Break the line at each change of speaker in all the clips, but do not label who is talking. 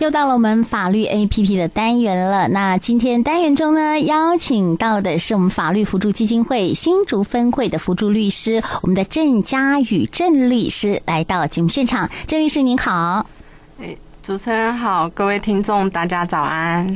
又到了我们法律 APP 的单元了。那今天单元中呢，邀请到的是我们法律辅助基金会新竹分会的辅助律师，我们的郑佳宇郑律师来到节目现场。郑律师您好。
主持人好，各位听众大家早安。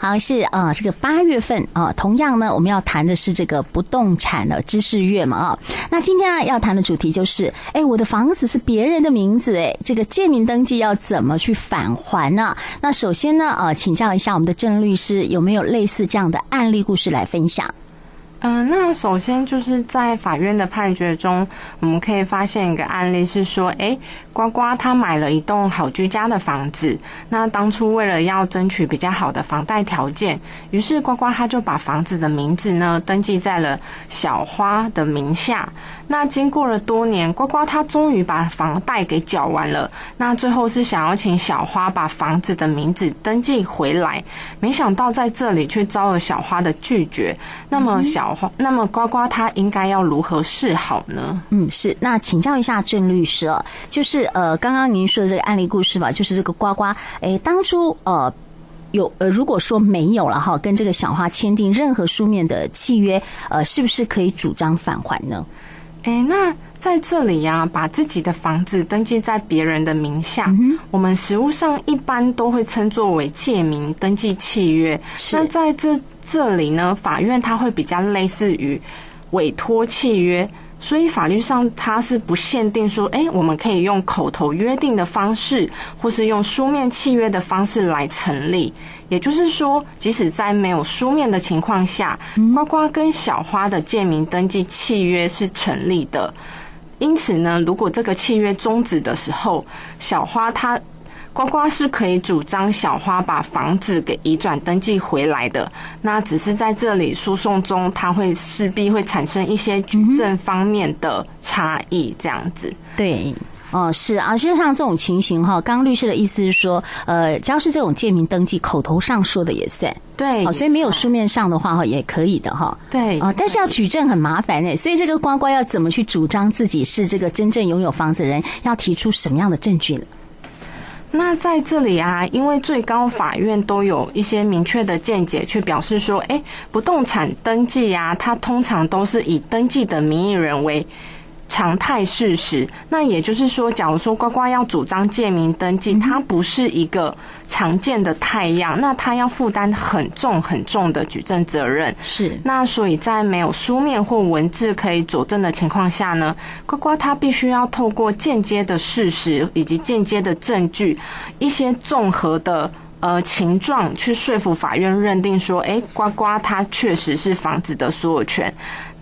好，是啊，这个八月份啊，同样呢，我们要谈的是这个不动产的知识月嘛啊。那今天啊，要谈的主题就是，哎，我的房子是别人的名字，哎，这个借名登记要怎么去返还呢？那首先呢，啊，请教一下我们的郑律师，有没有类似这样的案例故事来分享？
嗯、那首先就是在法院的判决中，我们可以发现一个案例是说，诶，呱呱他买了一栋好居家的房子，那当初为了要争取比较好的房贷条件，于是呱呱他就把房子的名字呢登记在了小花的名下。那经过了多年，呱呱他终于把房贷给缴完了，那最后是想要请小花把房子的名字登记回来，没想到在这里却遭了小花的拒绝。那么小那么呱呱他应该要如何是好呢？
嗯，是。那请教一下郑律师哦，就是呃，刚刚您说的这个案例故事吧，就是这个呱呱，哎，当初呃有呃，如果说没有了哈，跟这个小花签订任何书面的契约，呃，是不是可以主张返还呢？
哎，那在这里呀、啊，把自己的房子登记在别人的名下，嗯、我们实务上一般都会称作为借名登记契约。那在这。这里呢，法院它会比较类似于委托契约，所以法律上它是不限定说，哎，我们可以用口头约定的方式，或是用书面契约的方式来成立。也就是说，即使在没有书面的情况下，呱呱跟小花的借名登记契约是成立的。因此呢，如果这个契约终止的时候，小花她。呱呱是可以主张小花把房子给移转登记回来的，那只是在这里诉讼中，它会势必会产生一些举证方面的差异，这样子。
对，哦，是啊，实际上这种情形哈，刚刚律师的意思是说，呃，只要是这种借名登记，口头上说的也算，
对，
所以没有书面上的话哈，也可以的哈。
对，
啊，但是要举证很麻烦诶，所以这个呱呱要怎么去主张自己是这个真正拥有房子人，要提出什么样的证据呢？
那在这里啊，因为最高法院都有一些明确的见解，去表示说，诶，不动产登记啊，它通常都是以登记的名义人为常态事实，那也就是说，假如说呱呱要主张借名登记，它不是一个常见的态样，那他要负担很重很重的举证责任。
是，
那所以在没有书面或文字可以佐证的情况下呢，呱呱他必须要透过间接的事实以及间接的证据，一些综合的。呃，情状去说服法院认定说，诶，呱呱他确实是房子的所有权。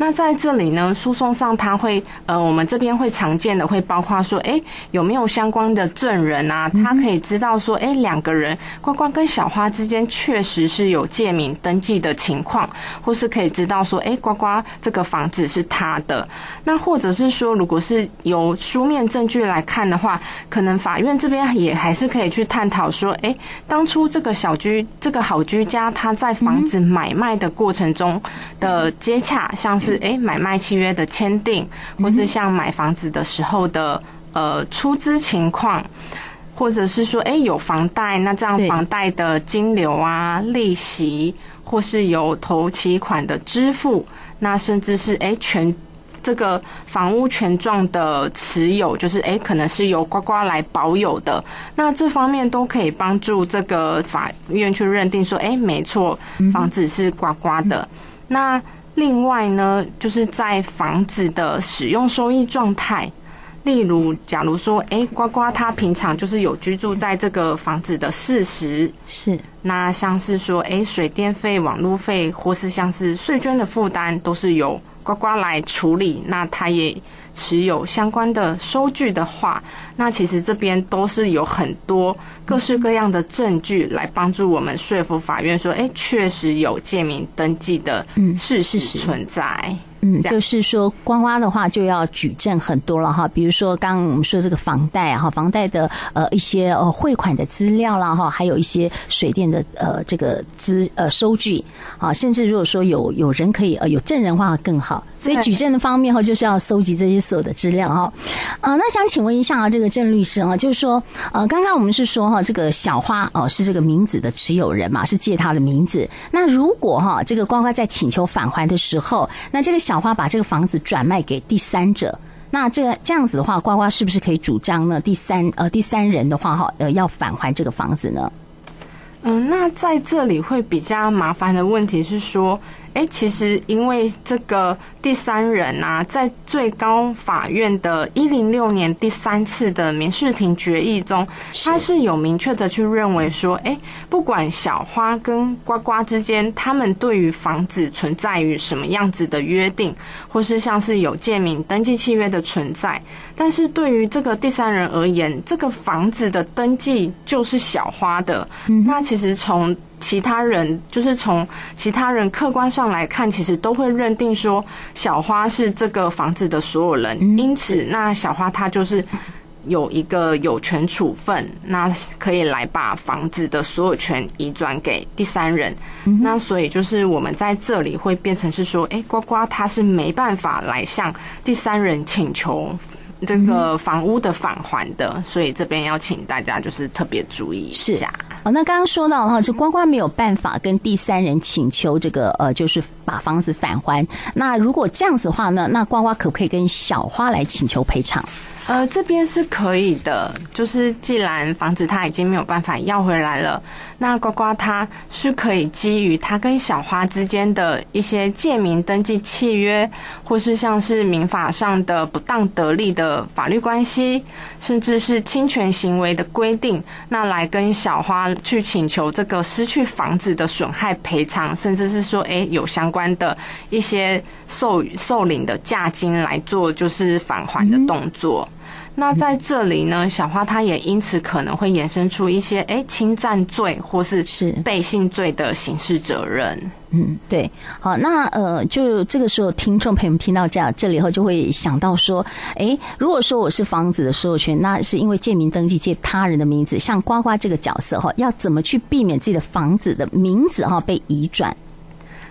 那在这里呢，诉讼上他会，呃，我们这边会常见的会包括说，诶，有没有相关的证人啊？他可以知道说，诶，两个人呱呱跟小花之间确实是有借名登记的情况，或是可以知道说，诶，呱呱这个房子是他的。那或者是说，如果是由书面证据来看的话，可能法院这边也还是可以去探讨说，诶，当出这个小居，这个好居家，他在房子买卖的过程中的接洽，像是诶买卖契约的签订，或是像买房子的时候的呃出资情况，或者是说诶有房贷，那这样房贷的金流啊、利息，或是有头期款的支付，那甚至是诶全。这个房屋权状的持有，就是诶，可能是由呱呱来保有的。那这方面都可以帮助这个法院去认定说，诶，没错，房子是呱呱的。那另外呢，就是在房子的使用收益状态，例如，假如说，诶，呱呱他平常就是有居住在这个房子的事实，
是。
那像是说，诶，水电费、网路费，或是像是税捐的负担，都是由。呱呱来处理，那他也持有相关的收据的话，那其实这边都是有很多各式各样的证据来帮助我们说服法院说，哎，确实有借名登记的事实存在。
嗯，就是说，刮刮的话就要举证很多了哈，比如说刚刚我们说这个房贷哈，房贷的呃一些呃汇款的资料啦哈，还有一些水电的呃这个资呃收据啊，甚至如果说有有人可以呃有证人的话更好，所以举证的方面哈就是要搜集这些所有的资料哈。啊，那想请问一下啊，这个郑律师啊，就是说呃刚刚我们是说哈，这个小花哦是这个名字的持有人嘛，是借他的名字，那如果哈这个刮刮在请求返还的时候，那这个。小花把这个房子转卖给第三者，那这这样子的话，瓜瓜是不是可以主张呢？第三呃第三人的话哈，呃要返还这个房子呢？
嗯，那在这里会比较麻烦的问题是说。哎，其实因为这个第三人啊，在最高法院的一零六年第三次的民事庭决议中，他是有明确的去认为说，哎，不管小花跟呱呱之间，他们对于房子存在于什么样子的约定，或是像是有借名登记契约的存在，但是对于这个第三人而言，这个房子的登记就是小花的。嗯，那其实从其他人就是从其他人客观上来看，其实都会认定说小花是这个房子的所有人，因此那小花她就是有一个有权处分，那可以来把房子的所有权移转给第三人。那所以就是我们在这里会变成是说，哎，呱呱他是没办法来向第三人请求。这个房屋的返还的，所以这边要请大家就是特别注意一下。
哦，那刚刚说到的话，这呱呱没有办法跟第三人请求这个呃，就是把房子返还。那如果这样子的话呢，那呱呱可不可以跟小花来请求赔偿？
呃，这边是可以的，就是既然房子他已经没有办法要回来了，那呱呱他是可以基于他跟小花之间的一些借名登记契约，或是像是民法上的不当得利的法律关系，甚至是侵权行为的规定，那来跟小花去请求这个失去房子的损害赔偿，甚至是说，诶，有相关的一些受受领的价金来做就是返还的动作。那在这里呢，小花她也因此可能会衍生出一些诶侵占罪或是是背信罪的刑事责任。
嗯，对。好，那呃，就这个时候，听众朋友们听到这样这里以后，就会想到说，哎，如果说我是房子的所有权，那是因为借名登记借他人的名字，像呱呱这个角色哈，要怎么去避免自己的房子的名字哈被移转？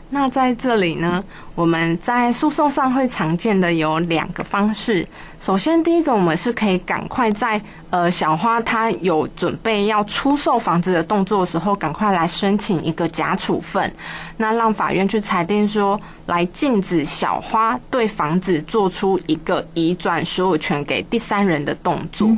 那在这里呢，我们在诉讼上会常见的有两个方式。首先，第一个，我们是可以赶快在呃小花她有准备要出售房子的动作的时候，赶快来申请一个假处分，那让法院去裁定说，来禁止小花对房子做出一个移转所有权给第三人的动作。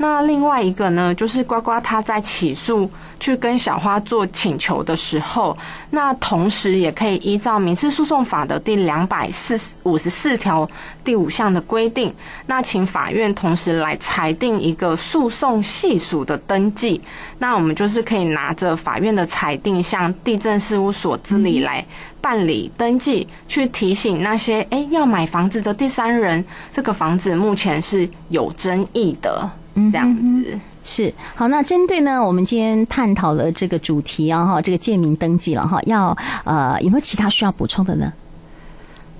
那另外一个呢，就是呱呱他在起诉去跟小花做请求的时候，那同时也可以依照民事诉讼法的第两百四五十四条第五项的规定，那请法院同时来裁定一个诉讼系属的登记。那我们就是可以拿着法院的裁定，向地政事务所这里来办理登记，去提醒那些哎要买房子的第三人，这个房子目前是有争议的。这样子
是好，那针对呢，我们今天探讨了这个主题啊，哈，这个建名登记了哈，要呃有没有其他需要补充的呢？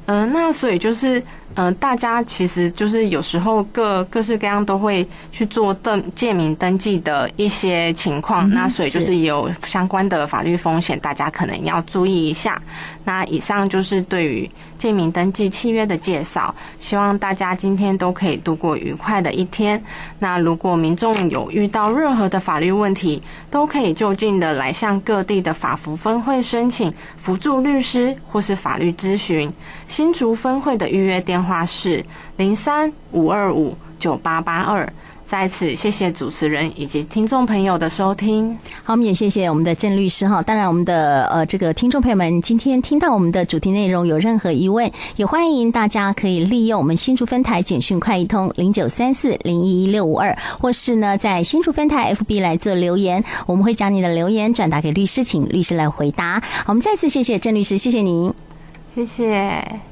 嗯、呃，那所以就是。嗯、呃，大家其实就是有时候各各式各样都会去做登借名登记的一些情况，嗯、那所以就是有相关的法律风险，大家可能要注意一下。那以上就是对于借名登记契约的介绍，希望大家今天都可以度过愉快的一天。那如果民众有遇到任何的法律问题，都可以就近的来向各地的法服分会申请辅助律师或是法律咨询。新竹分会的预约电话是零三五二五九八八二。在此，谢谢主持人以及听众朋友的收听。
好，我们也谢谢我们的郑律师哈。当然，我们的呃这个听众朋友们，今天听到我们的主题内容有任何疑问，也欢迎大家可以利用我们新竹分台简讯快一通零九三四零一一六五二，或是呢在新竹分台 FB 来做留言，我们会将你的留言转达给律师，请律师来回答。好，我们再次谢谢郑律师，谢谢您，
谢谢。